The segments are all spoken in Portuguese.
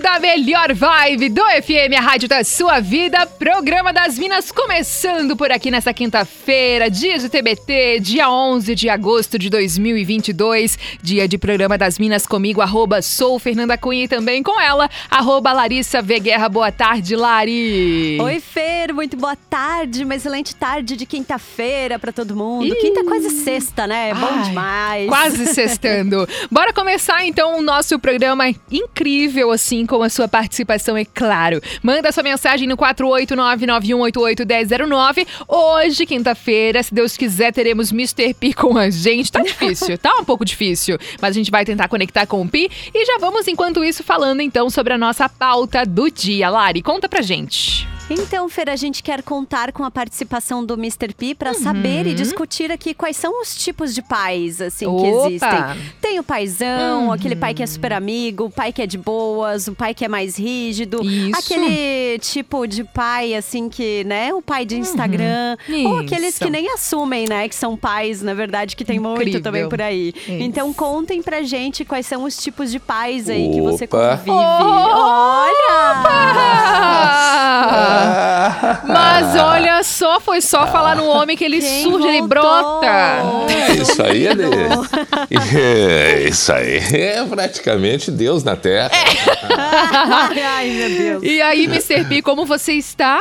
Da melhor vibe do FM, a rádio da sua vida, programa das Minas começando por aqui nessa quinta-feira, dia de TBT, dia 11 de agosto de 2022, dia de programa das Minas comigo, arroba sou Fernanda Cunha e também com ela, arroba Larissa V. Guerra. Boa tarde, Lari. Oi, Fer, muito boa tarde, uma excelente tarde de quinta-feira para todo mundo. Ih. Quinta é quase sexta, né? Bom Ai, demais. Quase sextando. Bora começar então o nosso programa incrível assim com a sua participação, é claro. Manda sua mensagem no 48991881009. Hoje, quinta-feira, se Deus quiser, teremos Mr. P com a gente. Tá difícil, tá um pouco difícil, mas a gente vai tentar conectar com o Pi e já vamos, enquanto isso, falando então sobre a nossa pauta do dia. Lari, conta pra gente. Então, Fer, a gente quer contar com a participação do Mr. P para uhum. saber e discutir aqui quais são os tipos de pais, assim, Opa. que existem. Tem o paizão, uhum. aquele pai que é super amigo, o pai que é de boas, o pai que é mais rígido. Isso. Aquele tipo de pai, assim, que, né, o pai de uhum. Instagram. Uhum. Ou aqueles que nem assumem, né, que são pais, na verdade, que tem Incrível. muito também por aí. Isso. Então, contem pra gente quais são os tipos de pais aí Opa. que você convive. Olha! Opa! Mas olha só, foi só falar no homem que ele Quem surge, voltou? ele brota. É, isso aí é, é, Isso aí é praticamente Deus na Terra. É. Ai, meu Deus. E aí, Mr. P, como você está?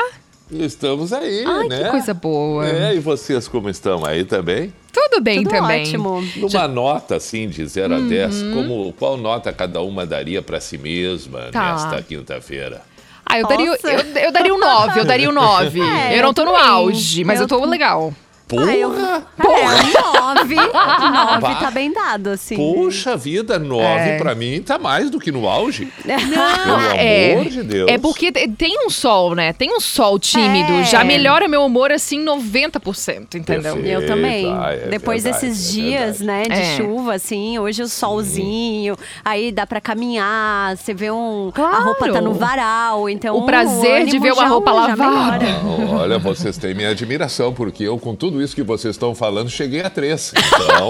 Estamos aí, Ai, né? Que coisa boa. É, e vocês como estão aí também? Tudo bem Tudo também. Ótimo. Numa Já... nota assim de 0 uhum. a 10, como qual nota cada uma daria para si mesma tá. nesta quinta-feira? Ah, eu daria, eu, eu, daria um 9, eu daria um 9. É, eu não tô no auge, mas eu, eu tô legal. Porra! Ah, eu... Porra! É, nove. nove tá bem dado, assim. Poxa vida, nove é. pra mim tá mais do que no auge. Não, Pelo é, amor de Deus. É porque tem um sol, né? Tem um sol tímido. É. Já melhora meu humor, assim, 90%, entendeu? Perfeito. Eu também. Ah, é Depois verdade, desses é dias, né, de é. chuva, assim, hoje o solzinho, aí dá pra caminhar, você vê um... Claro. A roupa tá no varal, então... O prazer o de ver uma roupa lavada. Olha, vocês têm minha admiração, porque eu, com tudo tudo isso que vocês estão falando, cheguei a três. Então.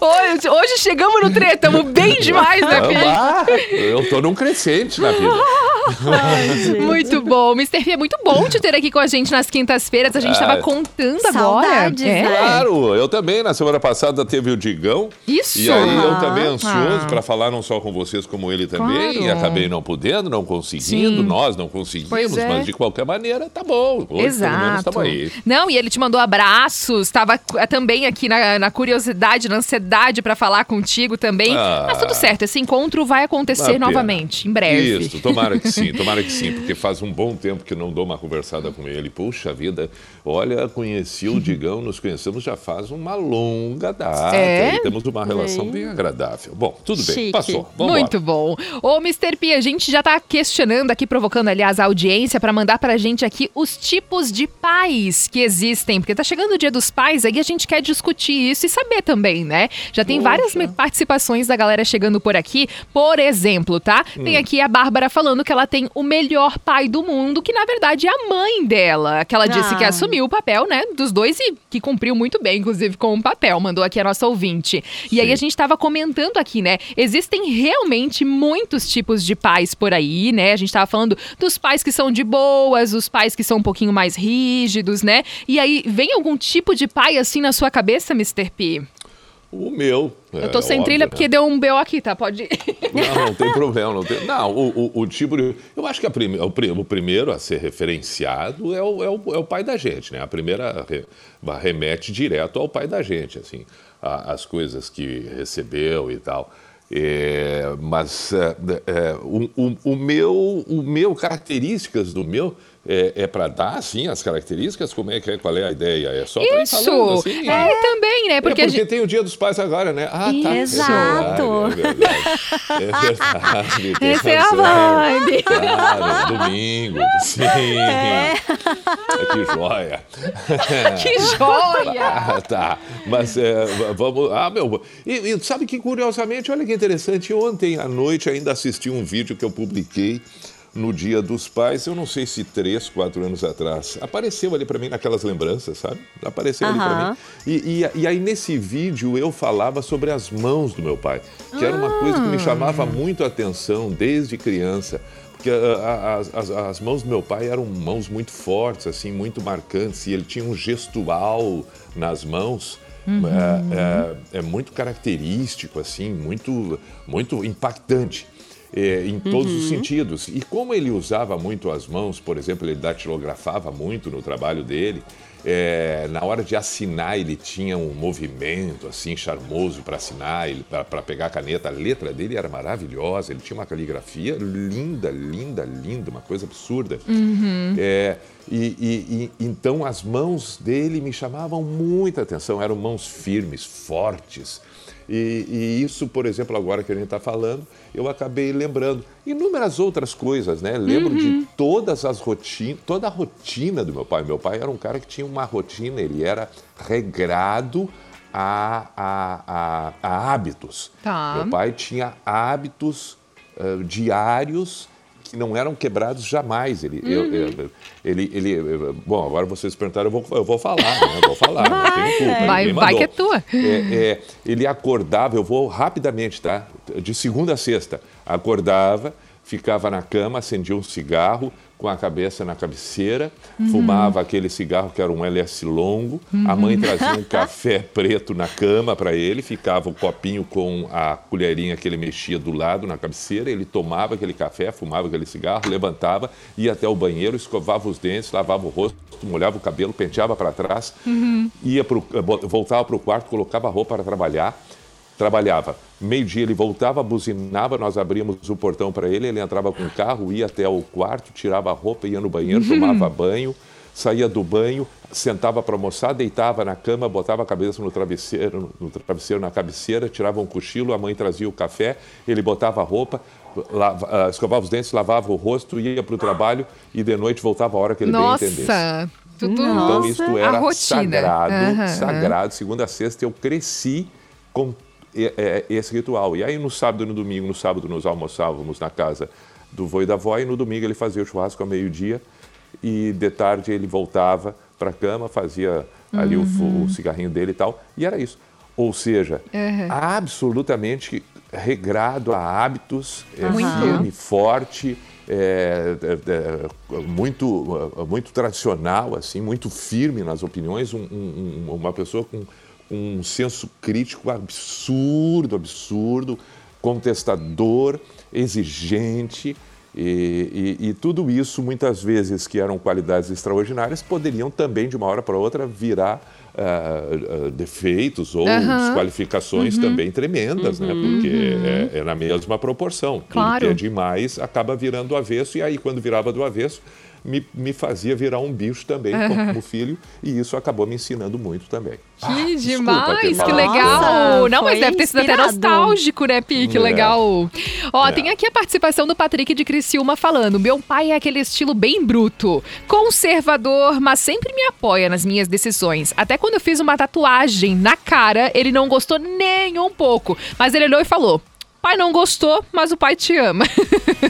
hoje, hoje, chegamos no três, estamos bem demais, né, filho? Eu tô num crescente na vida. Ai, muito bom. Mr. Fih, é muito bom te ter aqui com a gente nas quintas-feiras. A gente estava ah, contando Saudades, agora. É. Claro, eu também. Na semana passada teve o Digão. Isso. E aí eu também ansioso ah. para falar não só com vocês, como ele também. Claro. E acabei não podendo, não conseguindo. Sim. Nós não conseguimos, é. mas de qualquer maneira tá bom. Hoje, Exato. Pelo menos aí. Não, e ele te mandou abraços. Estava eh, também aqui na, na, curiosidade, na ansiedade para falar contigo também. Ah. Mas tudo certo, esse encontro vai acontecer novamente, em breve. Isso, tomara que sim, tomara que sim, porque faz um bom tempo que não dou uma conversada com ele. Puxa vida, olha, conheci o Digão, nos conhecemos já faz uma longa data. É? E temos uma relação bem agradável. Bom, tudo bem, Chique. passou. Muito bom. Ô, Mr. P, a gente já está questionando aqui, provocando, aliás, a audiência para mandar para a gente aqui os tipos de pais que existem. Porque tá chegando o dia dos pais, aí a gente quer discutir isso e saber também, né? Já tem Poxa. várias participações da galera chegando por aqui. Por exemplo, tá? Hum. Tem aqui a Bárbara falando que ela tem o melhor pai do mundo, que na verdade é a mãe dela. Que ela disse ah. que assumiu o papel, né, dos dois e que cumpriu muito bem, inclusive, com o papel. Mandou aqui a nossa ouvinte. Sim. E aí a gente estava comentando aqui, né? Existem realmente muitos tipos de pais por aí, né? A gente estava falando dos pais que são de boas, os pais que são um pouquinho mais rígidos, né? E aí, vem algum tipo de pai assim na sua cabeça, Mr. P? O meu. Eu tô é, sem óbvio, trilha porque né? deu um BO aqui, tá? Pode ir. Não, não tem problema. Não, tem... não o, o, o, tipo de. Eu acho que prime... o, primeiro a ser referenciado é o, é, o, é o pai da gente, né? A primeira re... remete direto ao pai da gente, assim, a, as coisas que recebeu e tal. É, mas é, é, o, o, o, meu, o meu, características do meu, é, é para dar, assim, as características? Como é que é? Qual é a ideia? É só para Isso! Falando, assim? É, também, né? Porque, é porque gente... tem o Dia dos Pais agora, né? Ah, tá. Exato! É verdade, é verdade. É Essa é a vibe. Claro, domingo, sim. É. que joia. que joia! Ah, tá, mas é, vamos... Ah, meu... E, e sabe que, curiosamente, olha que interessante, ontem à noite ainda assisti um vídeo que eu publiquei no Dia dos Pais, eu não sei se três, quatro anos atrás, apareceu ali para mim naquelas lembranças, sabe? Apareceu uhum. ali para mim. E, e, e, aí nesse vídeo eu falava sobre as mãos do meu pai, que era uma coisa que me chamava muito a atenção desde criança. Porque as, as, as mãos do meu pai eram mãos muito fortes, assim, muito marcantes, e ele tinha um gestual nas mãos. Uhum. É, é, é, muito característico, assim, muito, muito impactante é, em todos uhum. os sentidos. E como ele usava muito as mãos, por exemplo, ele datilografava muito no trabalho dele, é, na hora de assinar ele tinha um movimento assim charmoso para assinar, para pegar a caneta. A letra dele era maravilhosa, ele tinha uma caligrafia linda, linda, linda, uma coisa absurda. Uhum. É, e, e, e, então as mãos dele me chamavam muita atenção, eram mãos firmes, fortes. E, e, isso, por exemplo, agora que a gente está falando, eu acabei lembrando inúmeras outras coisas, né? Lembro uhum. de todas as rotinas, toda a rotina do meu pai. Meu pai era um cara que tinha uma rotina, ele era regrado a, a, a, a hábitos. Tá. Meu pai tinha hábitos uh, diários que não eram quebrados jamais. Ele, uhum. eu, eu, ele, ele, bom, agora vocês perguntaram, eu vou, eu vou falar, né? Eu vou falar, vai, não tenho culpa. Vai, vai que é tua. É, é, ele acordava, eu vou rapidamente, tá? De segunda a sexta, acordava, ficava na cama, acendia um cigarro, com a cabeça na cabeceira, uhum. fumava aquele cigarro que era um LS longo. Uhum. A mãe trazia um café preto na cama para ele, ficava o copinho com a colherinha que ele mexia do lado na cabeceira. Ele tomava aquele café, fumava aquele cigarro, levantava, ia até o banheiro, escovava os dentes, lavava o rosto, molhava o cabelo, penteava para trás, uhum. ia pro, voltava para o quarto, colocava a roupa para trabalhar trabalhava. Meio-dia ele voltava, buzinava, nós abríamos o portão para ele, ele entrava com o carro, ia até o quarto, tirava a roupa, ia no banheiro, tomava banho, saía do banho, sentava para almoçar, deitava na cama, botava a cabeça no travesseiro, no travesseiro na cabeceira, tirava um cochilo, a mãe trazia o café, ele botava a roupa, lava, uh, escovava os dentes, lavava o rosto, ia para o trabalho e de noite voltava a hora que ele Nossa. bem entendesse. Tudo então, isso era sagrado, uhum. sagrado. Segunda a sexta, eu cresci com esse ritual. E aí no sábado e no domingo, no sábado nós almoçávamos na casa do vô e da avó e no domingo ele fazia o churrasco ao meio-dia e de tarde ele voltava para a cama, fazia ali uhum. o, o, cigarrinho dele e tal, e era isso. Ou seja, uhum. absolutamente regrado a hábitos, é, firme, forte, é, é, é, muito, muito tradicional, assim, muito firme nas opiniões, um, um, uma pessoa com um senso crítico absurdo, absurdo, contestador, exigente. E, e, e, tudo isso, muitas vezes, que eram qualidades extraordinárias, poderiam também, de uma hora para outra, virar uh, uh, defeitos ou uhum. desqualificações uhum. também tremendas, né? uhum. né? Porque uhum. é, é, na mesma proporção. Claro. Tudo que é demais acaba virando do avesso, e aí, quando virava do avesso, me, me fazia virar um bicho também como filho e isso acabou me ensinando muito também. Que ah, demais, que legal! Nossa, Não, mas deve ter sido até nostálgico, né, Pi? Que é. legal. Ó, é. tem aqui a participação do Patrick de Criciúma falando: meu pai é aquele estilo bem bruto, conservador, mas sempre me apoia nas minhas decisões. Até quando eu fiz uma tatuagem na cara, ele não gostou nem um pouco. Mas ele olhou e falou: Pai não gostou, mas o pai te ama.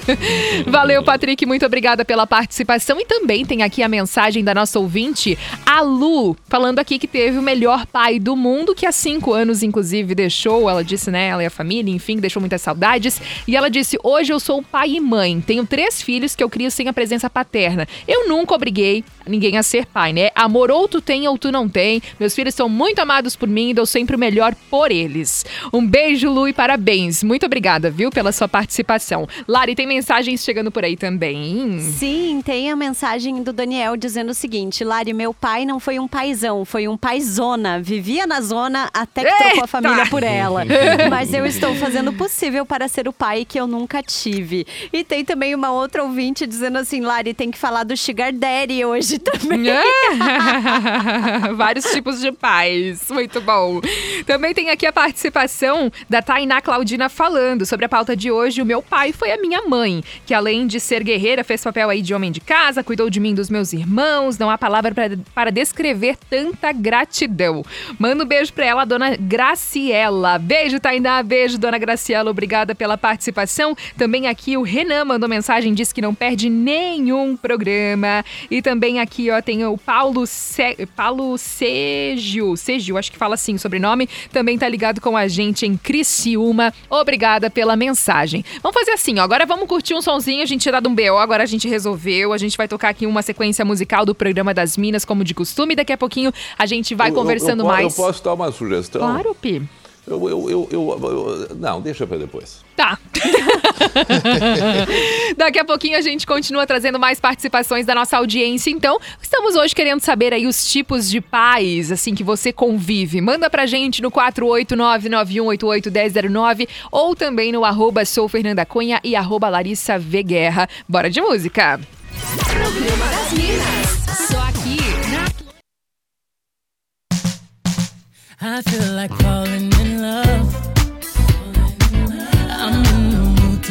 Valeu, Patrick. Muito obrigada pela participação. E também tem aqui a mensagem da nossa ouvinte, a Lu, falando aqui que teve o melhor pai do mundo, que há cinco anos, inclusive, deixou. Ela disse, né? Ela e a família, enfim, deixou muitas saudades. E ela disse: Hoje eu sou pai e mãe. Tenho três filhos que eu crio sem a presença paterna. Eu nunca obriguei ninguém a ser pai, né? Amor ou tu tem ou tu não tem. Meus filhos são muito amados por mim e dou sempre o melhor por eles. Um beijo, Lu, e parabéns. Muito Muito obrigada, viu, pela sua participação. Lari, tem mensagens chegando por aí também. Sim, tem a mensagem do Daniel dizendo o seguinte: Lari, meu pai não foi um paizão, foi um paizona. Vivia na zona até que Eita! trocou a família por ela. Mas eu estou fazendo o possível para ser o pai que eu nunca tive. E tem também uma outra ouvinte dizendo assim: Lari, tem que falar do Sugar Daddy hoje também. Vários tipos de pais. Muito bom. Também tem aqui a participação da Tainá Claudina falando sobre a pauta de hoje. O meu pai foi a minha mãe, que além de ser guerreira, fez papel aí de homem de casa, cuidou de mim dos meus irmãos. Não há palavra para descrever tanta gratidão. Manda um beijo pra ela, dona Graciela. Beijo, Tainá. Beijo, dona Graciela. Obrigada pela participação. Também aqui o Renan mandou mensagem, disse que não perde nenhum programa. E também aqui, ó, tem o Paulo, Se... Paulo Segio. Segio, acho que fala assim, sobrenome. Também tá ligado com a gente em Criciúma. Obrigada pela mensagem. Vamos fazer assim, ó. Agora vamos curtir um sonzinho. A gente tinha dado um BO, agora a gente resolveu. A gente vai tocar aqui uma sequência musical do programa das Minas, como de costume. Daqui a pouquinho a gente vai eu, conversando eu, eu, mais. Eu posso dar uma sugestão? Claro, Pi. Eu, eu, eu, eu, não, deixa para depois. Tá. Daqui a pouquinho a gente continua trazendo mais participações da nossa audiência. Então, estamos hoje querendo saber aí os tipos de pais, assim, que você convive. Manda pra gente no 489-9188-1009 ou também no arroba sou Fernanda Cunha e arroba Larissa v Guerra. Bora de música. I feel like falling in love.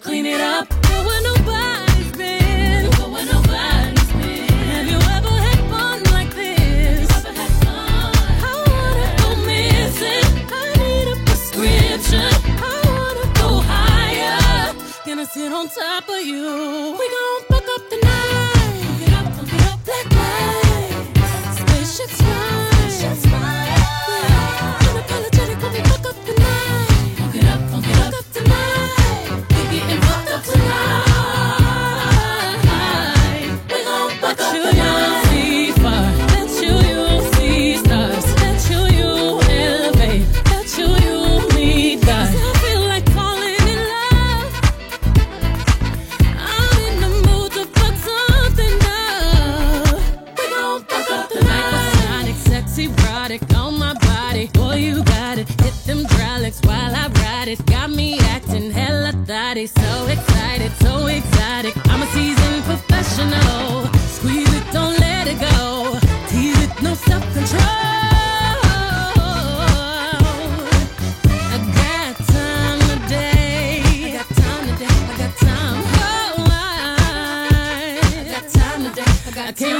clean it up. Where nobody's been. Have you ever had fun like this? I wanna go missing. I need a prescription. I wanna go higher. Sit on top of you.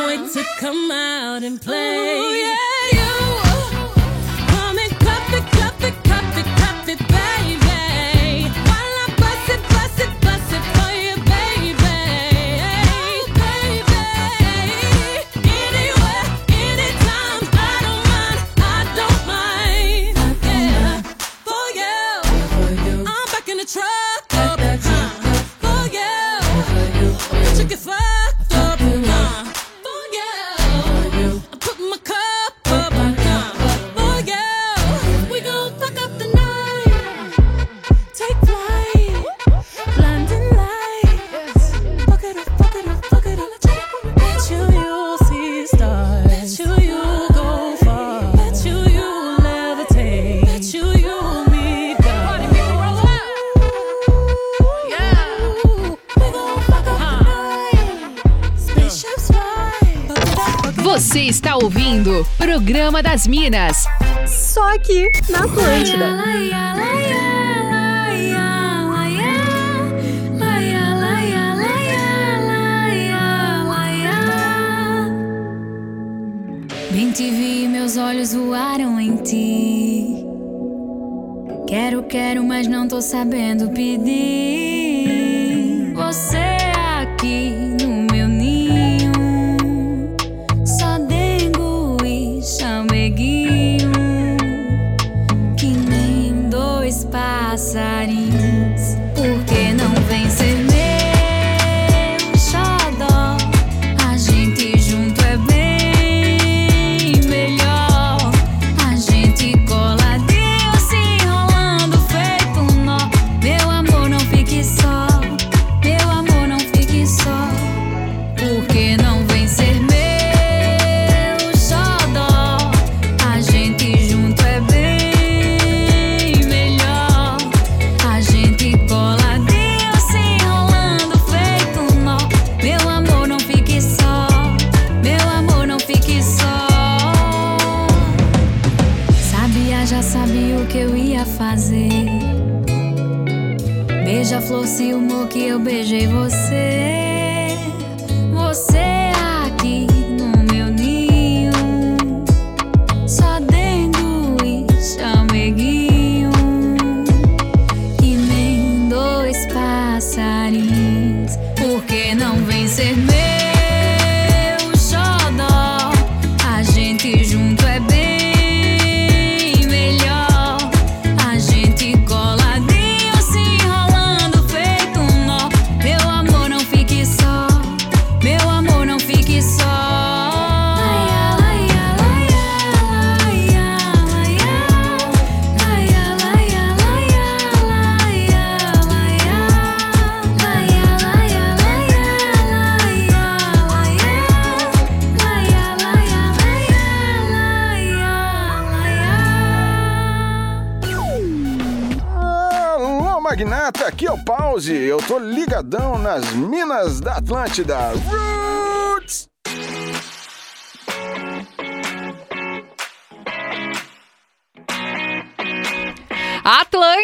wait to come out and play. Ooh, yeah. Programa das Minas. Só aqui na Atlântida. Bem te vi, meus olhos voaram em ti. Quero, quero, mas não tô sabendo pedir. Nas minas da Atlântida. Roots!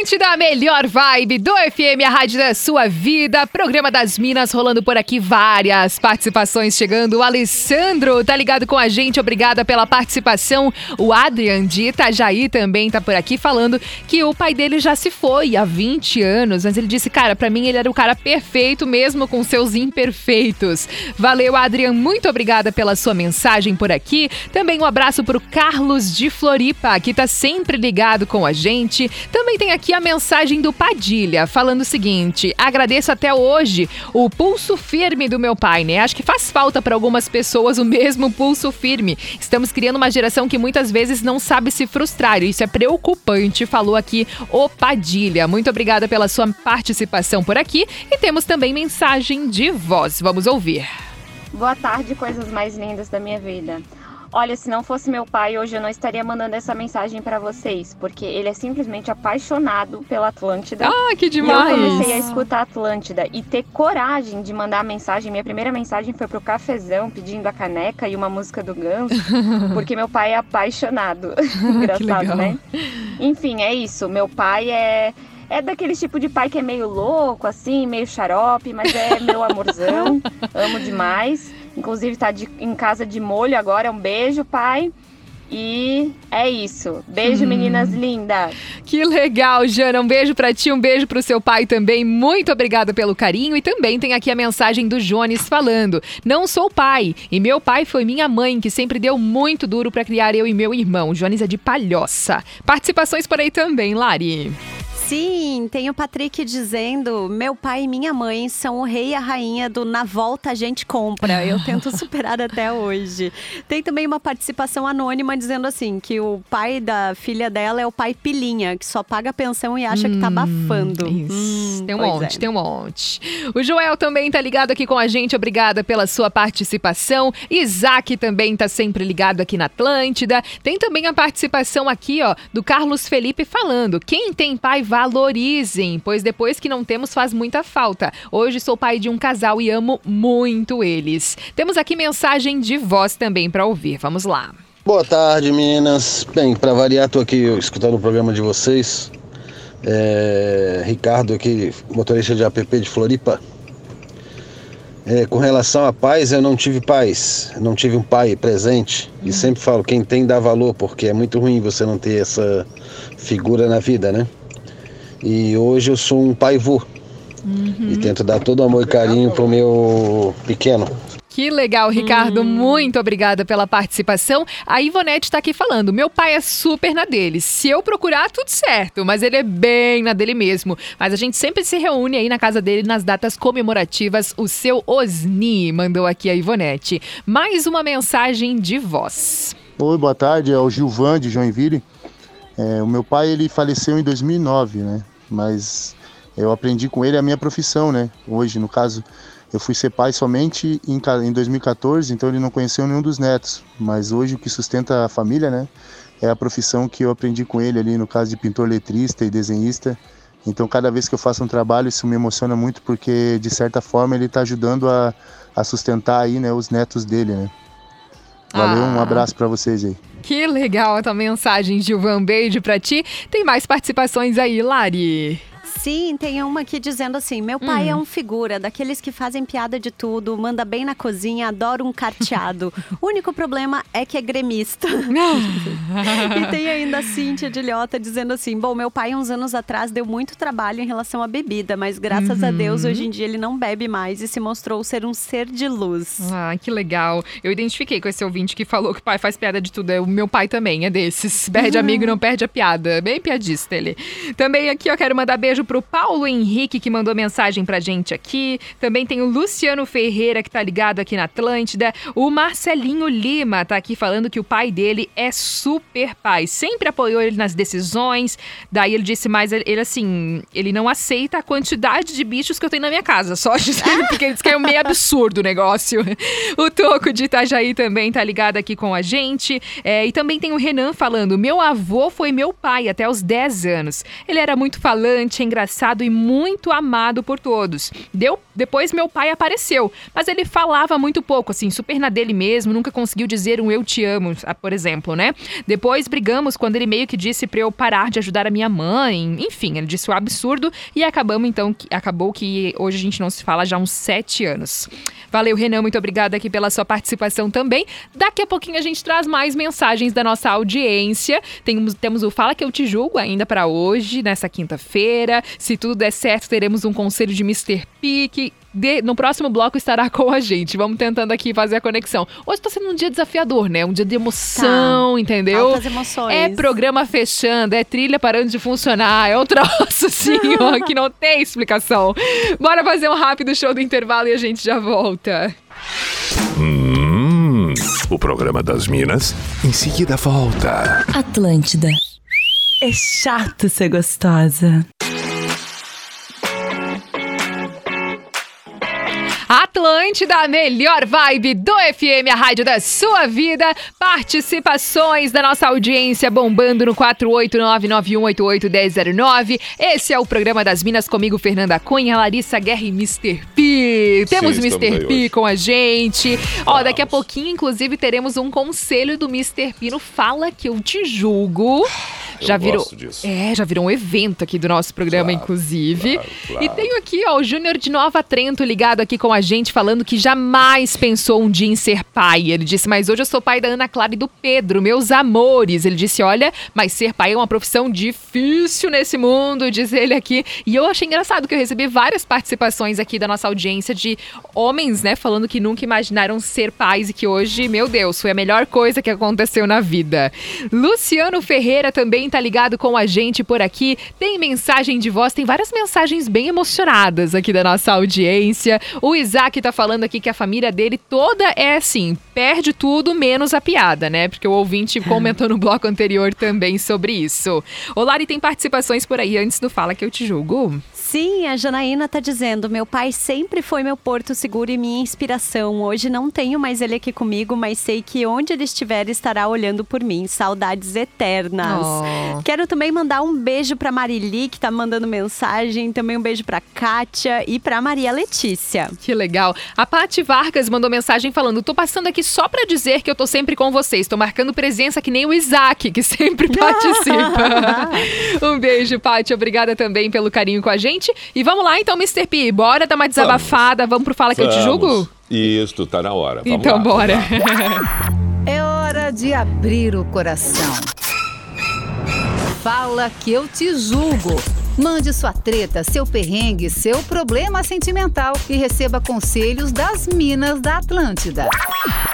Atlântida, a melhor vibe do FM, a rádio da sua vida. Programa das Minas rolando por aqui, várias participações chegando. O Alessandro tá ligado com a gente, obrigada pela participação. O Adrian de Itajaí também tá por aqui falando que o pai dele já se foi há 20 anos, mas ele disse, cara, pra mim ele era o cara perfeito mesmo com seus imperfeitos. Valeu, Adrian, muito obrigada pela sua mensagem por aqui. Também um abraço pro Carlos de Floripa, que tá sempre ligado com a gente. Também tem aqui a mensagem do Padilha, falando o seguinte: agradeço até hoje o pulso firme do meu pai, né? Acho que faz falta para algumas pessoas o mesmo pulso firme. Estamos criando uma geração que muitas vezes não sabe se frustrar. Isso é preocupante, falou aqui o Padilha. Muito obrigada pela sua participação por aqui. E temos também mensagem de voz. Vamos ouvir. Boa tarde, coisas mais lindas da minha vida. Olha, se não fosse meu pai, hoje eu não estaria mandando essa mensagem pra vocês, porque ele é simplesmente apaixonado pela Atlântida. Ah, que E demais! eu comecei a escutar a Atlântida e ter coragem de mandar a mensagem. Minha primeira mensagem foi pro cafezão pedindo a caneca e uma música do Guns, porque meu pai é apaixonado. Engraçado, né? Enfim, é isso. Meu pai é. É daquele tipo de pai que é meio louco, assim, meio xarope, mas é meu amorzão. amo demais. Inclusive tá de- em casa de molho agora. Um beijo, pai. E é isso. Beijo, meninas lindas. Que legal, Jana. Um beijo pra ti, um beijo pro seu pai também. Muito obrigada pelo carinho. E também tem aqui a mensagem do Jones falando: Não sou pai. E meu pai foi minha mãe, que sempre deu muito duro pra criar eu e meu irmão. Jones é de palhoça. Participações por aí também, Lari. Sim, tem o Patrick dizendo: meu pai e minha mãe são o rei e a rainha do Na Volta a gente compra. Eu tento superar até hoje. Tem também uma participação anônima dizendo assim: que o pai da filha dela é o pai pilinha, que só paga pensão e acha que tá abafando. Isso. Hum, tem um monte, é. tem um monte. O Joel também tá ligado aqui com a gente. Obrigada pela sua participação. Isaac também tá sempre ligado aqui na Atlântida. Tem também a participação aqui, ó, do Carlos Felipe falando: quem tem pai vai valorizem, pois depois que não temos faz muita falta. Hoje sou pai de um casal e amo muito eles. Temos aqui mensagem de voz também para ouvir. Vamos lá. Boa tarde, meninas. Bem, para variar, tô aqui escutando o programa de vocês. É, Ricardo aqui, motorista de app de Floripa. É, com relação a pais, eu não tive pais, não tive um pai presente. E sempre falo, quem tem dá valor, porque é muito ruim você não ter essa figura na vida, né? E hoje eu sou um pai vô. Uhum. E tento dar todo amor e carinho pro meu pequeno. Que legal, Ricardo. Hum. Muito obrigada pela participação. A Ivonete está aqui falando: meu pai é super na dele. Se eu procurar, tudo certo, mas ele é bem na dele mesmo. Mas a gente sempre se reúne aí na casa dele nas datas comemorativas. O seu Osni mandou aqui a Ivonete. Mais uma mensagem de voz. Oi, boa tarde. É o Gilvan de Joinville. É, o meu pai ele faleceu em 2009, né? Mas eu aprendi com ele a minha profissão, né? Hoje, no caso, eu fui ser pai somente em, em 2014, então ele não conheceu nenhum dos netos. Mas hoje o que sustenta a família, né? É a profissão que eu aprendi com ele ali, no caso de pintor letrista e desenhista. Então, cada vez que eu faço um trabalho, isso me emociona muito, porque de certa forma ele está ajudando a, a sustentar aí, né, os netos dele, né? Valeu, ah. um abraço para vocês aí. Que legal a tua mensagem, Gilvan. Beijo para ti. Tem mais participações aí, Lari. Sim, tem uma aqui dizendo assim: meu pai é hum. é um figura, daqueles que fazem piada de tudo, manda bem na cozinha, adora um carteado. o único problema é que é gremista. e tem ainda a Cíntia de Lhota dizendo assim: bom, meu pai, uns anos atrás, deu muito trabalho em relação à bebida, mas graças uhum. a Deus, hoje em dia ele não bebe mais e se mostrou ser um ser de luz. Ah, que legal. Eu identifiquei com esse ouvinte que falou que o pai faz piada de tudo. O meu pai também é desses. Perde uhum. amigo e não perde a piada. Bem piadista ele. Também aqui eu quero mandar beijo pro Paulo Henrique, que mandou mensagem pra gente aqui. Também tem o Luciano Ferreira, que tá ligado aqui na Atlântida. O Marcelinho Lima tá aqui falando que o pai dele é super pai. Sempre apoiou ele nas decisões. Daí ele disse mais, ele assim, ele não aceita a quantidade de bichos que eu tenho na minha casa. Só porque ele disse que é meio absurdo o negócio. O Toco de Itajaí também tá ligado aqui com a gente. É, e também tem o Renan falando: meu avô foi meu pai até os 10 anos. Ele era muito falante, engraçado engraçado e muito amado por todos. Deu, depois meu pai apareceu, mas ele falava muito pouco, assim, super na dele mesmo, nunca conseguiu dizer um eu te amo, por exemplo, né? Depois brigamos quando ele meio que disse para eu parar de ajudar a minha mãe, enfim, ele disse o absurdo e acabamos então, acabou que hoje a gente não se fala já há uns sete anos. Valeu, Renan, muito obrigada aqui pela sua participação também. Daqui a pouquinho a gente traz mais mensagens da nossa audiência. Temos, temos o Fala Que Eu Te Julgo ainda para hoje, nessa quinta-feira. Se tudo der certo, teremos um conselho de Mr. P que de, no próximo bloco estará com a gente. Vamos tentando aqui fazer a conexão. Hoje está sendo um dia desafiador, né? Um dia de emoção, tá. entendeu? Altas emoções. É programa fechando, é trilha parando de funcionar, é um troço assim, ó, que não tem explicação. Bora fazer um rápido show do intervalo e a gente já volta. Hum, o programa das Minas em seguida volta. Atlântida. É chato ser gostosa. Atlântida, a melhor vibe do FM, a rádio da sua vida. Participações da nossa audiência bombando no 48991881009. Esse é o programa das Minas comigo, Fernanda Cunha, Larissa Guerra e Mr. P. Temos Sim, Mr. P com a gente. Ó, daqui a pouquinho, inclusive, teremos um conselho do Mr. P no Fala Que Eu Te Julgo. Eu já virou, É, já virou um evento aqui do nosso programa, claro, inclusive. Claro, claro. E tenho aqui, ó, o Júnior de Nova Trento ligado aqui com a gente, falando que jamais pensou um dia em ser pai. Ele disse, mas hoje eu sou pai da Ana Clara e do Pedro, meus amores. Ele disse, olha, mas ser pai é uma profissão difícil nesse mundo, diz ele aqui. E eu achei engraçado que eu recebi várias participações aqui da nossa audiência de homens, né, falando que nunca imaginaram ser pais e que hoje, meu Deus, foi a melhor coisa que aconteceu na vida. Luciano Ferreira também tá ligado com a gente por aqui. Tem mensagem de voz, tem várias mensagens bem emocionadas aqui da nossa audiência. O Isaac tá falando aqui que a família dele toda é assim, perde tudo menos a piada, né? Porque o ouvinte comentou no bloco anterior também sobre isso. O Lari tem participações por aí antes do Fala que eu te julgo. Sim, a Janaína tá dizendo: meu pai sempre foi meu porto seguro e minha inspiração. Hoje não tenho mais ele aqui comigo, mas sei que onde ele estiver estará olhando por mim. Saudades eternas. Oh. Quero também mandar um beijo pra Marili, que tá mandando mensagem. Também um beijo pra Kátia e pra Maria Letícia. Que legal. A Paty Vargas mandou mensagem falando: tô passando aqui só pra dizer que eu tô sempre com vocês. Tô marcando presença que nem o Isaac, que sempre participa. um beijo, Paty. Obrigada também pelo carinho com a gente gente. E vamos lá então, Mr. P. Bora dar uma desabafada. Vamos, vamos pro Fala que eu te julgo? Isso, tá na hora. Vamos então lá, bora. é hora de abrir o coração. Fala que eu te julgo. Mande sua treta, seu perrengue, seu problema sentimental e receba conselhos das Minas da Atlântida.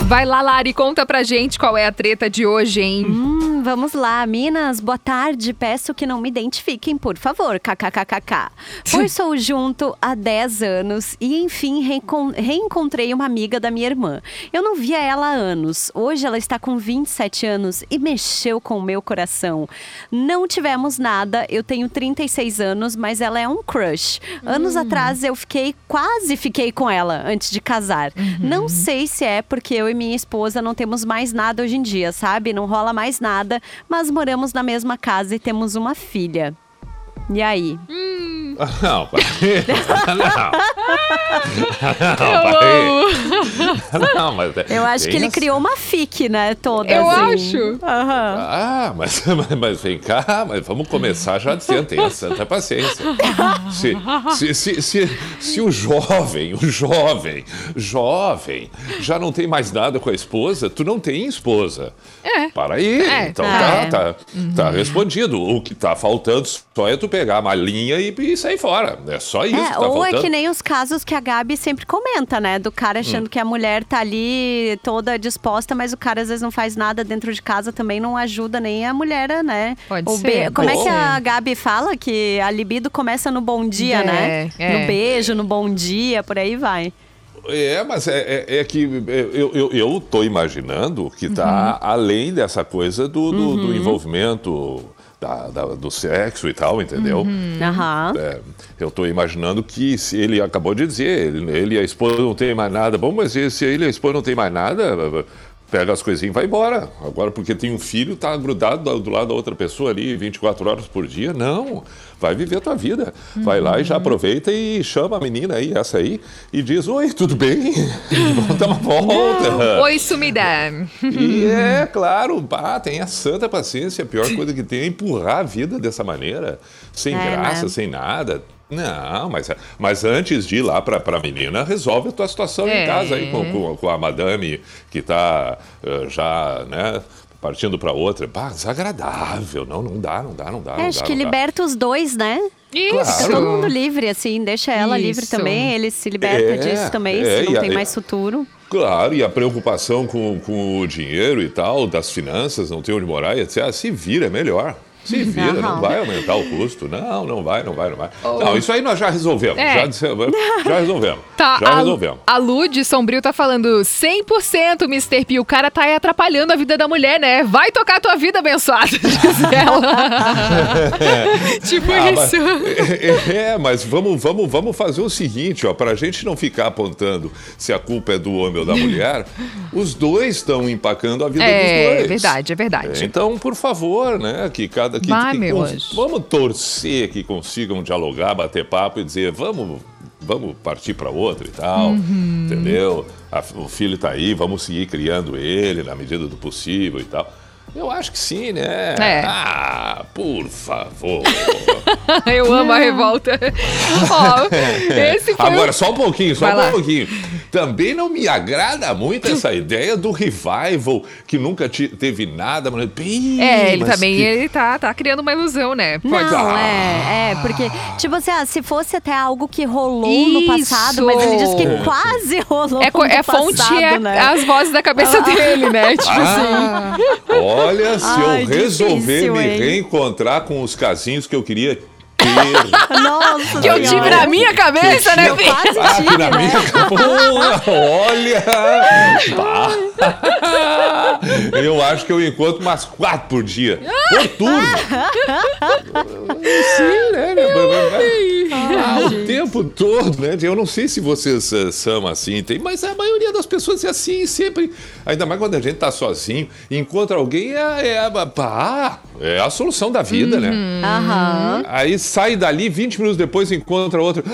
Vai lá, Lari, conta pra gente qual é a treta de hoje, hein? Hum, vamos lá, Minas. Boa tarde. Peço que não me identifiquem, por favor. KKKKK. Pois sou junto há 10 anos e, enfim, reencontrei uma amiga da minha irmã. Eu não via ela há anos. Hoje ela está com 27 anos e mexeu com o meu coração. Não tivemos nada. Eu tenho 36 anos, mas ela é um crush. Anos hum. atrás eu fiquei, quase fiquei com ela antes de casar. Uhum. Não sei se é porque eu e minha esposa não temos mais nada hoje em dia, sabe? Não rola mais nada, mas moramos na mesma casa e temos uma filha. E aí? Hum. Não, peraí. Não, não, não, mas é, Eu acho que ele assim. criou uma fic, né? Toda. Eu assim. acho. Uhum. Ah, mas, mas, mas, vem cá, mas vamos começar já dizendo, tenha santa paciência. Se, se, se, se, se o jovem, o jovem, jovem, já não tem mais nada com a esposa, tu não tem esposa. É. Para aí. É, então tá, tá, uhum. tá respondido. O que tá faltando só é tu pegar a malinha e, e sair fora. É só isso. É, que tá ou faltando. é que nem os casos que a Gabi sempre comenta, né? Do cara achando hum. que a mulher tá ali toda disposta, mas o cara às vezes não faz nada dentro de casa também, não ajuda nem a mulher, né? Pode o ser. Como é que a Gabi fala? Que a libido começa no bom dia, é, né? É. No beijo, no bom dia, por aí vai. É, mas é, é, é que eu, eu, eu tô imaginando que tá uhum. além dessa coisa do, do, uhum. do envolvimento da, da, do sexo e tal, entendeu? Uhum. É, eu estou imaginando que se ele acabou de dizer, ele, ele e a esposa não tem mais nada. Bom, mas se ele e a esposa não tem mais nada, pega as coisinhas e vai embora. Agora, porque tem um filho, tá grudado do, do lado da outra pessoa ali 24 horas por dia. Não, vai viver a tua vida. Vai lá e já aproveita e chama a menina aí, essa aí, e diz, oi, tudo bem? Vamos dar uma volta. Oi, sumida. E é, claro, pá, tenha santa paciência. A pior coisa que tem é empurrar a vida dessa maneira, sem é, graça, né? sem nada. Não, mas, mas antes de ir lá para a menina, resolve a tua situação é. em casa aí com, com, com, a madame que está uh, já, né? Partindo para outra, bah, desagradável. Não, não dá, não dá, não dá. É, não acho dá, que liberta dá. os dois, né? Isso. Claro. Todo mundo livre, assim, deixa ela Isso. livre também, ele se liberta é, disso também, é, se não tem a, mais futuro. Claro, e a preocupação com, com o dinheiro e tal, das finanças, não ter onde morar, etc. Se vira, é melhor. Se vira, não vai aumentar o custo. Não, não vai, não vai, não vai. Oh. Não, isso aí nós já resolvemos. É. Já, já, resolvemos. Tá, já a, resolvemos. A Lud Sombrio tá falando 100% Mr. P. O cara tá aí atrapalhando a vida da mulher, né? Vai tocar a tua vida, abençoada, diz ela. É. tipo ah, isso. Mas, é, é, mas vamos, vamos, vamos fazer o seguinte, ó, pra gente não ficar apontando se a culpa é do homem ou da mulher, os dois estão empacando a vida é, dos dois. É verdade, é verdade. Então, por favor, né, que cada que, Vai, que meu cons... Vamos torcer que consigam dialogar, bater papo e dizer, vamos, vamos partir para outra e tal, uhum. entendeu? A, o filho está aí, vamos seguir criando ele na medida do possível e tal. Eu acho que sim, né? É. Ah, por favor. Eu amo a revolta. Ó, esse foi Agora, só um pouquinho, só Vai um lá. pouquinho. Também não me agrada muito essa ideia do revival, que nunca teve nada. Mas... é, ele também que... ele tá, tá criando uma ilusão, né? Pode não, ah. é, é, porque, tipo assim, ah, se fosse até algo que rolou Isso. no passado, mas ele diz que quase rolou é, no é passado, fonte é né? as vozes da cabeça ah. dele, né? Tipo ah. assim. Olha, se Ai, eu resolver difícil, me hein? reencontrar com os casinhos que eu queria ter Nossa Que eu tive na minha cabeça, né, Fih? quase Ah, tive, que na né? minha Porra, olha! Pá. Eu acho que eu encontro umas quatro por dia. Por turno. Sim, né? Ah, o tempo todo, né? Eu não sei se vocês eh, são assim, tem, mas a maioria das pessoas é assim, sempre. Ainda mais quando a gente tá sozinho, encontra alguém, é, é, a- pá, é a solução da vida, né? Aham. Aí sai dali, 20 minutos depois encontra outro.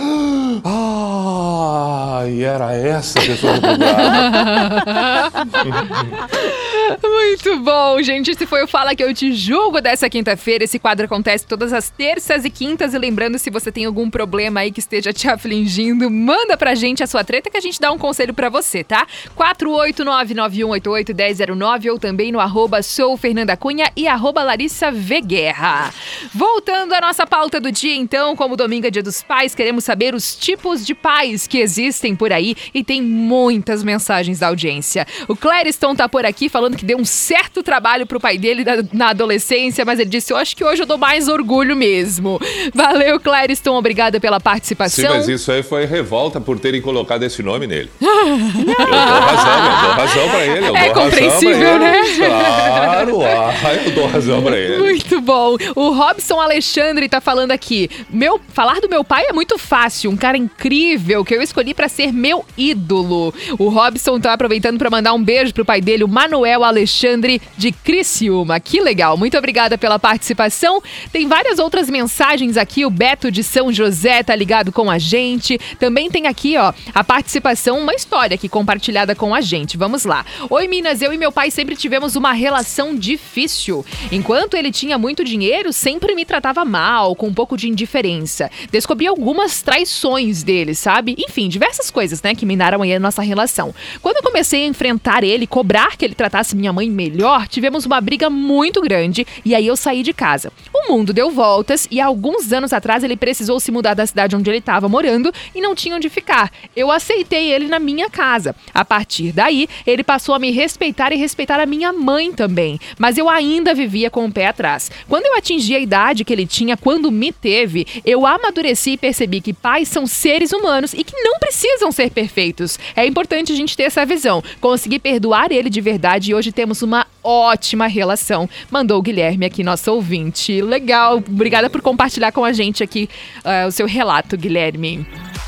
Ah, e era essa a pessoa que eu. Muito bom, gente. Esse foi o Fala Que Eu Te Julgo dessa quinta-feira. Esse quadro acontece todas as terças e quintas. E lembrando, se você tem algum problema aí que esteja te afligindo, manda pra gente a sua treta que a gente dá um conselho pra você, tá? 48991881009 ou também no arroba sou Fernanda Cunha e arroba Larissa V. Guerra. Voltando à nossa pauta do dia, então, como domingo é dia dos pais, queremos saber os tipos de pais que existem por aí e tem muitas mensagens da audiência. O Clériston tá por aqui falando que deu um certo trabalho pro pai dele na, na adolescência, mas ele disse: Eu acho que hoje eu dou mais orgulho mesmo. Valeu, Clériston, obrigada pela Sim, participação. mas isso aí foi revolta por terem colocado esse nome nele. Eu dou razão, eu dou razão pra ele. É compreensível, né? Claro, ah, eu dou razão pra ele. Muito bom. O Robson Alexandre tá falando aqui. Meu, falar do meu pai é muito fácil, um cara incrível que eu escolhi pra ser meu ídolo. O Robson tá aproveitando pra mandar um beijo pro pai dele, o Manuel Alexandre de Criciúma. Que legal. Muito obrigada pela participação. Tem várias outras mensagens aqui. O Beto de São José tá ligado com a gente. Também tem aqui, ó, a participação, uma história aqui compartilhada com a gente. Vamos lá. Oi, Minas, eu e meu pai sempre tivemos uma relação difícil. Enquanto ele tinha muito dinheiro, sempre me tratava mal, com um pouco de indiferença. Descobri algumas traições dele, sabe? Enfim, diversas coisas, né, que minaram aí a nossa relação. Quando eu comecei a enfrentar ele, cobrar que ele tratasse minha mãe melhor, tivemos uma briga muito grande e aí eu saí de casa. O mundo deu voltas e alguns anos atrás ele precisou se mudar da cidade onde ele estava morando e não tinha onde ficar. Eu aceitei ele na minha casa. A partir daí, ele passou a me respeitar e respeitar a minha mãe também. Mas eu ainda vivia com o pé atrás. Quando eu atingi a idade que ele tinha quando me teve, eu amadureci e percebi que pais são seres humanos e que não precisam ser perfeitos. É importante a gente ter essa visão. Consegui perdoar ele de verdade e hoje temos uma ótima relação. Mandou o Guilherme aqui, nosso ouvinte. Legal. Obrigada por compartilhar com a gente aqui ah, o seu relato, Guilherme.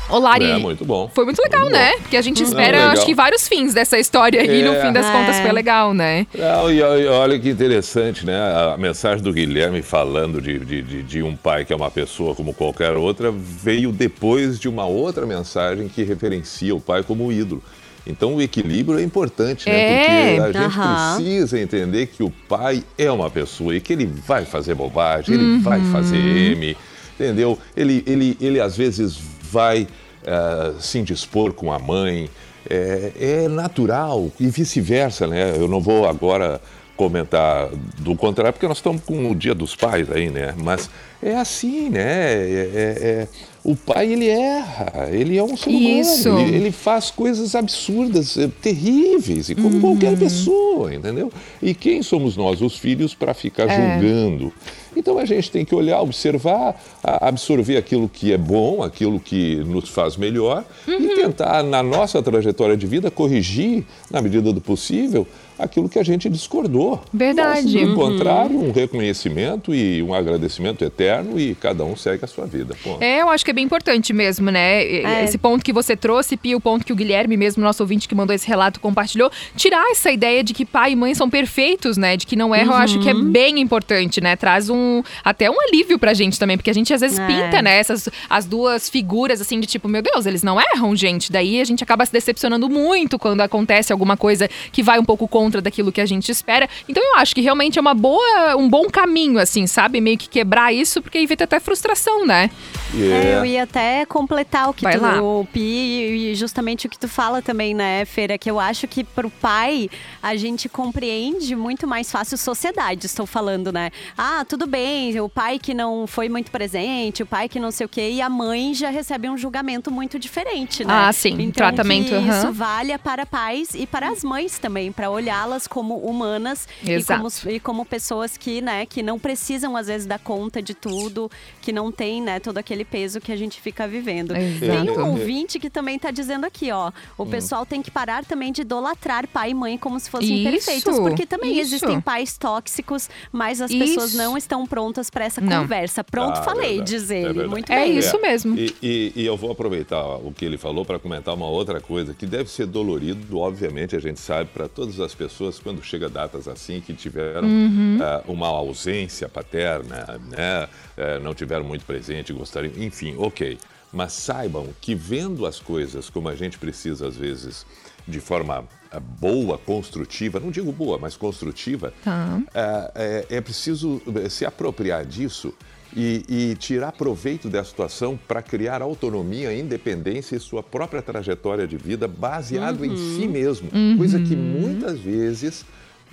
Lari, É, muito bom. foi muito legal, Muito né? bom. Porque a gente espera, acho que vários fins dessa história aí. No É. fim das contas, É. foi legal, né? Não, e, olha que interessante, né? A mensagem do Guilherme falando de, de, de- de um pai que é uma pessoa como qualquer outra veio depois de uma outra mensagem que referencia o pai como ídolo. Então o equilíbrio é importante, né? É, Porque a gente aham. precisa entender que o pai é uma pessoa e que ele vai fazer bobagem, ele vai Uhum. fazer M, entendeu? Ele, ele, ele às vezes vai ah, se indispor com a mãe. É, é natural e vice-versa, né? Eu não vou agora comentar do contrário, porque nós estamos com o Dia dos Pais aí, né? Mas é assim, né? É- é- é- o pai, ele erra, ele é um ser humano, ele, ele faz coisas absurdas, eh, terríveis, e como qualquer pessoa, entendeu? E quem somos nós, os filhos, para ficar julgando? Então a gente tem que olhar, observar, absorver aquilo que é bom, aquilo que nos faz melhor e tentar, na nossa trajetória de vida, corrigir, na medida do possível, aquilo que a gente discordou. Verdade. Mas, do contrário, um reconhecimento e um agradecimento eterno e cada um segue a sua vida. Ponto. É, eu acho que é bem importante mesmo, né? É. Esse ponto que você trouxe, Pia, o ponto que o Guilherme, mesmo nosso ouvinte que mandou esse relato, compartilhou, tirar essa ideia de que pai e mãe são perfeitos, né? De que não erram, eu acho que é Uhum. bem importante, né? Traz um até um alívio pra gente também, porque a gente às vezes É. pinta, né? Essas as duas figuras assim de tipo, meu Deus, eles não erram, gente. Daí a gente acaba se decepcionando muito quando acontece alguma coisa que vai um pouco contra daquilo que a gente espera. Então eu acho que realmente é uma boa, um bom caminho assim, sabe? Meio que quebrar isso, porque evita até frustração, né? E é, eu ia até completar o que Vai tu, lá. o Pi, e justamente o que tu fala também, né, Feira, que eu acho que pro pai a gente compreende muito mais fácil sociedade, estou falando, né? Ah, tudo bem, o pai que não foi muito presente, o pai que não sei o quê, e a mãe já recebe um julgamento muito diferente, né? Ah, sim, então, tratamento. Uhum. Isso vale para pais e para as mães também, para olhá-las como humanas e como, e como pessoas que, né, que não precisam às vezes dar conta de tudo, que não tem, né, todo aquele peso que a gente fica vivendo. Exato. Tem um ouvinte que também está dizendo aqui, ó, o hum. pessoal tem que parar também de idolatrar pai e mãe como se fossem isso, perfeitos, porque também isso. existem pais tóxicos, mas as isso. pessoas não estão prontas para essa não. conversa. Pronto, ah, falei, verdade. diz ele. É Muito é bem. É isso mesmo. E, e, e eu vou aproveitar o que ele falou para comentar uma outra coisa que deve ser dolorido, obviamente, a gente sabe, para todas as pessoas quando chega datas assim que tiveram uhum. uh, uma ausência paterna, né? Uh, não tiveram muito presente, gostariam, enfim, ok. Mas saibam que vendo as coisas como a gente precisa às vezes de forma eh, boa, construtiva, não digo boa, mas construtiva, tá. é, é, é preciso se apropriar disso e, e, tirar proveito dessa situação para criar autonomia, independência e sua própria trajetória de vida baseado uhum. em si mesmo. Uhum. Coisa que muitas vezes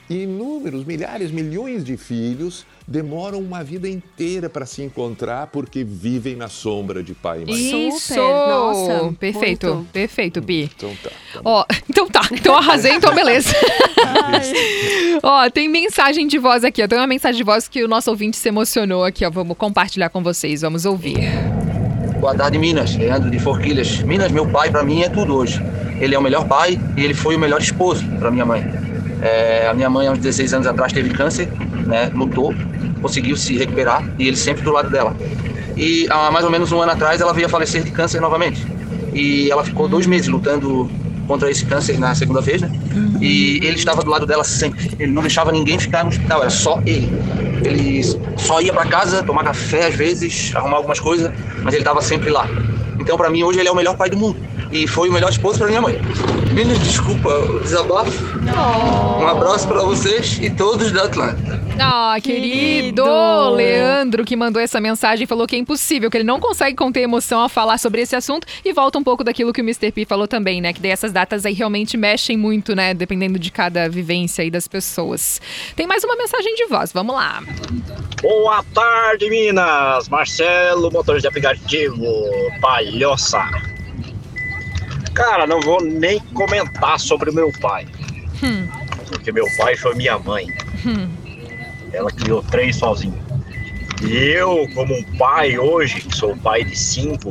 inúmeros, milhares, milhões de filhos demoram uma vida inteira para se encontrar porque vivem na sombra de pai e mãe. Isso! Nossa, perfeito, muito. perfeito, Bi. Então tá. tá Ó, então tá, então arrasei, então beleza. ó, tem mensagem de voz aqui, ó. Tem uma mensagem de voz que o nosso ouvinte se emocionou aqui, ó. Vamos compartilhar com vocês, vamos ouvir. Boa tarde, Minas. Leandro de Forquilhas. Minas, meu pai, para mim, é tudo hoje. Ele é o melhor pai e ele foi o melhor esposo para minha mãe. É, a minha mãe, há uns 16 anos atrás, teve câncer, né, lutou, conseguiu se recuperar e ele sempre do lado dela. E há mais ou menos um ano atrás, ela veio a falecer de câncer novamente. E ela ficou dois meses lutando contra esse câncer na segunda vez, né? E ele estava do lado dela sempre. Ele não deixava ninguém ficar no hospital, era só ele. Ele só ia para casa, tomar café às vezes, arrumar algumas coisas, mas ele estava sempre lá. Então, para mim, hoje ele é o melhor pai do mundo e foi o melhor esposo para minha mãe. Meninas, desculpa o desabafo. Oh. Um abraço para vocês e todos da Atlanta. Ah, oh, querido, querido Leandro, que mandou essa mensagem, falou que é impossível, que ele não consegue conter emoção ao falar sobre esse assunto e volta um pouco daquilo que o Mr. P falou também, né? Que daí essas datas aí realmente mexem muito, né? Dependendo de cada vivência aí das pessoas. Tem mais uma mensagem de voz, vamos lá. Boa tarde, Minas! Marcelo, motorista de aplicativo, palhoça. Cara, não vou nem comentar sobre meu pai. Hum. Porque meu pai foi minha mãe. Hum. Ela criou três sozinha. E eu, como um pai hoje, que sou pai de cinco,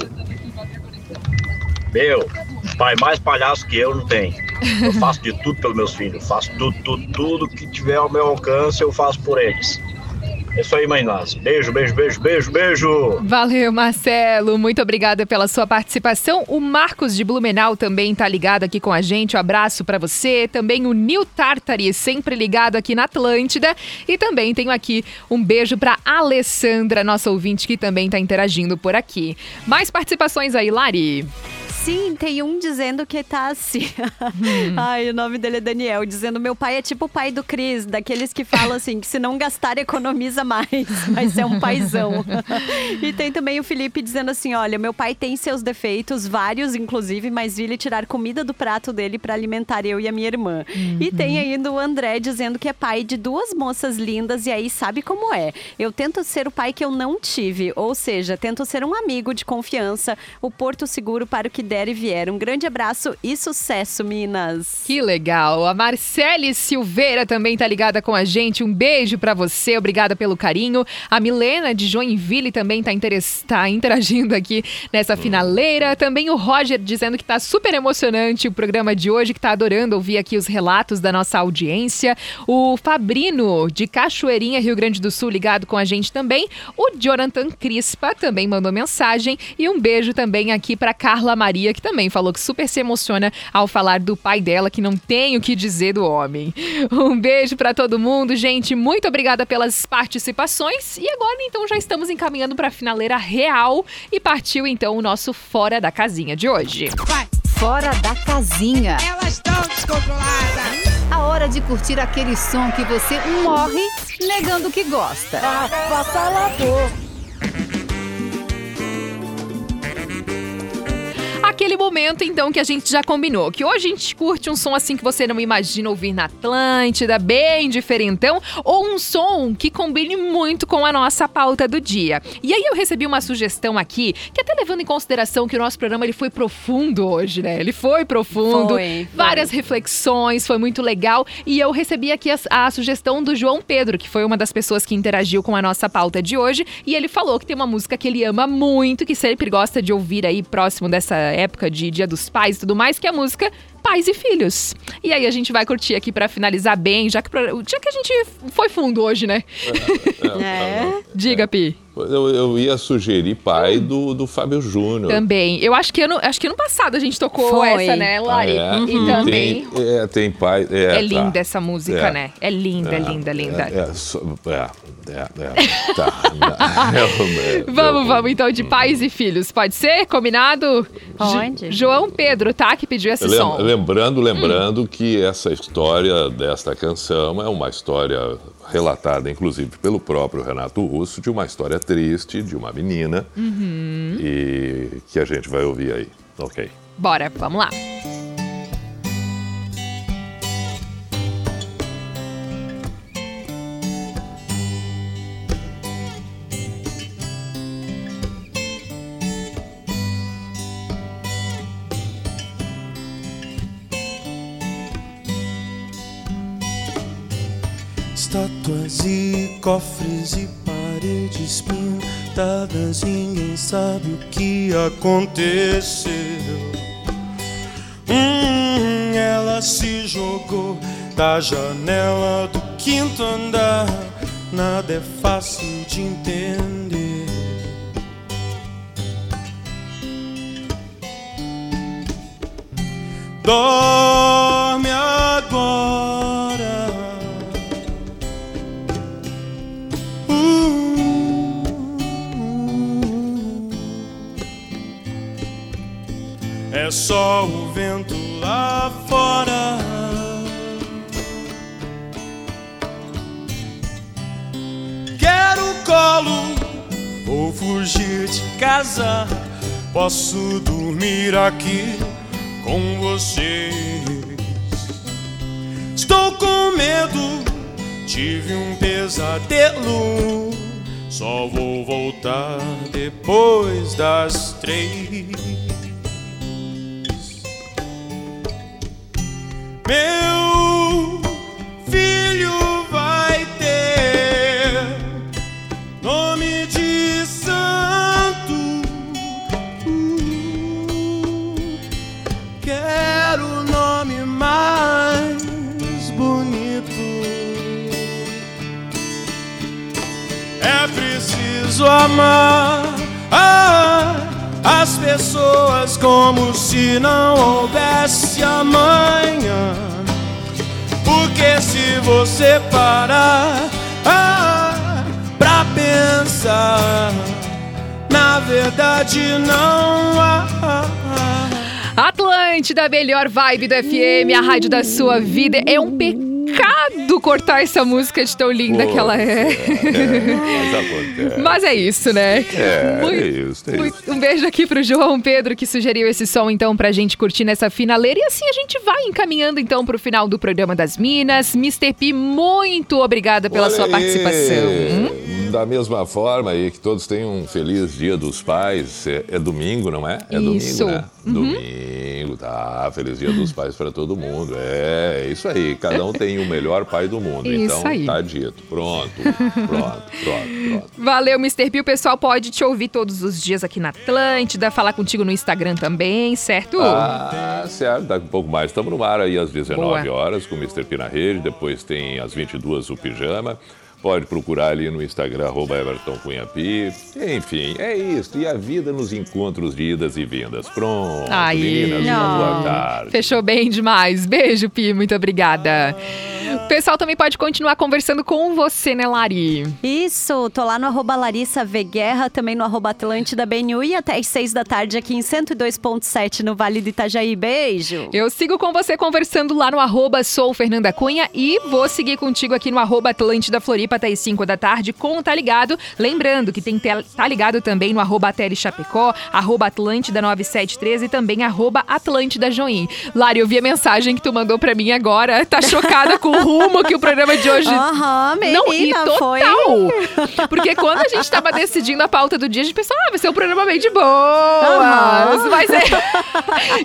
meu, pai mais palhaço que eu não tem. Eu faço de tudo pelos meus filhos. Faço tudo, tudo, tudo que tiver ao meu alcance, eu faço por eles. É isso aí, mãe Nossa. Beijo, beijo, beijo, beijo, beijo. Valeu, Marcelo. Muito obrigada pela sua participação. O Marcos de Blumenau também tá ligado aqui com a gente. Um abraço para você. Também o Nil Tartari, sempre ligado aqui na Atlântida. E também tenho aqui um beijo para Alessandra, nossa ouvinte, que também tá interagindo por aqui. Mais participações aí, Lari. Sim, tem um dizendo que tá assim. Hum. Ai, o nome dele é Daniel, dizendo: meu pai é tipo o pai do Cris, daqueles que falam assim, que se não gastar, economiza mais, mas é um paizão. e tem também o Felipe dizendo assim: olha, meu pai tem seus defeitos, vários, inclusive, mas vi ele tirar comida do prato dele para alimentar eu e a minha irmã. Uhum. E tem ainda o André dizendo que é pai de duas moças lindas, e aí sabe como é. Eu tento ser o pai que eu não tive, ou seja, tento ser um amigo de confiança, o porto seguro para o que der e vier. Um grande abraço e sucesso, Minas. Que legal. A Marcele Silveira também tá ligada com a gente. Um beijo para você. Obrigada pelo carinho. A Milena de Joinville também tá, tá interagindo aqui nessa finaleira. Também o Roger dizendo que tá super emocionante o programa de hoje, que tá adorando ouvir aqui os relatos da nossa audiência. O Fabrino de Cachoeirinha, Rio Grande do Sul, ligado com a gente também. O Jonathan Crispa também mandou mensagem. E um beijo também aqui para Carla Maria Maria, que também falou que super se emociona ao falar do pai dela, que não tem o que dizer do homem. Um beijo para todo mundo, gente. Muito obrigada pelas participações. E agora, então, já estamos encaminhando para a finaleira real e partiu então o nosso Fora da Casinha de hoje. Vai. Fora da Casinha. Elas estão descontroladas. A hora de curtir aquele som que você morre negando que gosta. Ah, aquele momento, então, que a gente já combinou. Que hoje a gente curte um som assim que você não imagina ouvir na Atlântida, bem diferentão, ou um som que combine muito com a nossa pauta do dia. E aí eu recebi uma sugestão aqui, que até levando em consideração que o nosso programa ele foi profundo hoje, né? Ele foi profundo, Foi, foi. várias reflexões, foi muito legal. E eu recebi aqui a, a sugestão do João Pedro, que foi uma das pessoas que interagiu com a nossa pauta de hoje. E ele falou que tem uma música que ele ama muito, que sempre gosta de ouvir aí próximo dessa época de Dia dos Pais e tudo mais, que a música Pais e Filhos. E aí a gente vai curtir aqui pra finalizar bem, já que, pra- já que a gente foi fundo hoje, né? É. Diga, Pi. Eu, eu ia sugerir pai do, do Fábio Júnior. Também. Eu acho que ano, acho que ano passado a gente tocou Foi. essa, né, Lari? Ah, é? E também. Tem, é, tem pai. É, É tá. linda essa música, É. né? É linda, linda, linda. É, é, é, é, é, tá. É, é, Vamos, eu- vamos então de pais e filhos. Pode ser? Combinado? Jo- João Pedro, tá? Que pediu esse Lem- Lembrando, lembrando que essa história desta canção é uma história relatada, inclusive, pelo próprio Renato Russo, de uma história triste de uma menina Uhum. e que a gente vai ouvir aí. Ok. Bora, vamos lá. E cofres e paredes pintadas, ninguém sabe o que aconteceu. Hum, ela se jogou da janela do quinto andar, nada é fácil de entender. Dorme só o vento lá fora. Quero colo, vou fugir de casa. Posso dormir aqui com vocês. Estou com medo, tive um pesadelo. Só vou voltar depois das três. Meu filho vai ter nome de santo. Quero o nome mais bonito. É preciso amar ah, as pessoas como se não houvesse amanhã. Se você parar ah, pra pensar, na verdade não há. Atlântida, a melhor vibe do FM, a rádio da sua vida. É um pecado cortar essa música de tão linda que ela é. Mas acontece. Mas é isso, né? É, Muito- é isso, é muito- isso. Um beijo aqui pro João Pedro que sugeriu esse som então pra gente curtir nessa finaleira e assim a gente vai encaminhando então pro final do programa das Minas. Mr. P, muito obrigada pela Olha sua participação. Hum? Da mesma forma aí, que todos tenham um feliz dia dos pais. É, é domingo, não é? É Isso. domingo, né? Uhum. Domingo, tá. Feliz dia dos pais para todo mundo. É, é isso aí. Cada um tem o melhor pai do mundo. Isso então, aí. tá dito. Pronto, pronto, pronto, pronto. Valeu, Mr. P. O pessoal pode te ouvir todos os dias aqui na Atlântida, falar contigo no Instagram também, certo? Ah, certo. Daqui a pouco mais estamos no ar aí às 19 Boa. horas com o Mr. P na rede. Depois tem às 22 o Pijama. Pode procurar ali no Instagram, arroba Everton Cunha Pi. Enfim, é isso. E a vida nos encontros de idas e vindas. Pronto, Aí. meninas, uma boa tarde. Fechou bem demais. Beijo, Pi. Muito obrigada. O pessoal também pode continuar conversando com você, né, Lari? Isso, tô lá no arroba Larissa v Guerra, também no arroba Atlântida BNU e até às seis da tarde aqui em 102.7 no Vale do Itajaí. Beijo! Eu sigo com você conversando lá no arroba Sou Fernanda Cunha e vou seguir contigo aqui no arroba Atlântida Floripa até às 5 da tarde com Tá Ligado. Lembrando que tem Tá Ligado também no arroba Tele Chapecó, arroba Atlântida 9713 e também arroba Atlântida Join. Lari, eu vi a mensagem que tu mandou pra mim agora. Tá chocada com o rumo que o programa de hoje... Aham, menina, Não, e total. foi. Porque quando a gente tava decidindo a pauta do dia, a gente pensou, ah, vai ser um programa bem de boas. Mas é...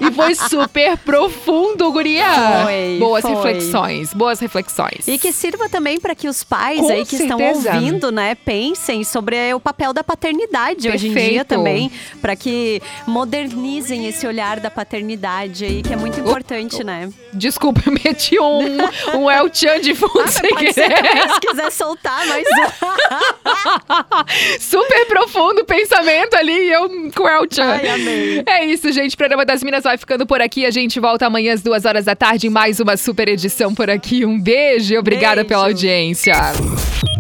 e foi super profundo, guria. Foi, boas foi. reflexões, boas reflexões. E que sirva também para que os pais aí que estão certeza. ouvindo, né, pensem sobre o papel da paternidade hoje em dia Perfeito. também, para que modernizem esse olhar da paternidade aí, que é muito importante, né? Desculpa, eu meti um, um El Chan de fundo Ah, sem querer. se quiser soltar, mas Super profundo o pensamento ali e eu com El Chan. Ai, amei. É isso, gente. O programa das Minas vai ficando por aqui. A gente volta amanhã às duas horas da tarde em mais uma super edição por aqui. Um beijo e obrigada Beijo. pela audiência.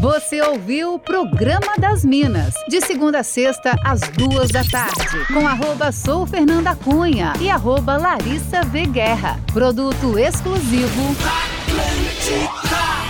Você ouviu o Programa das Minas, de segunda a sexta, às duas da tarde, com arroba Sou Fernanda Cunha e arroba Larissa V Guerra. Produto exclusivo. Atlântica.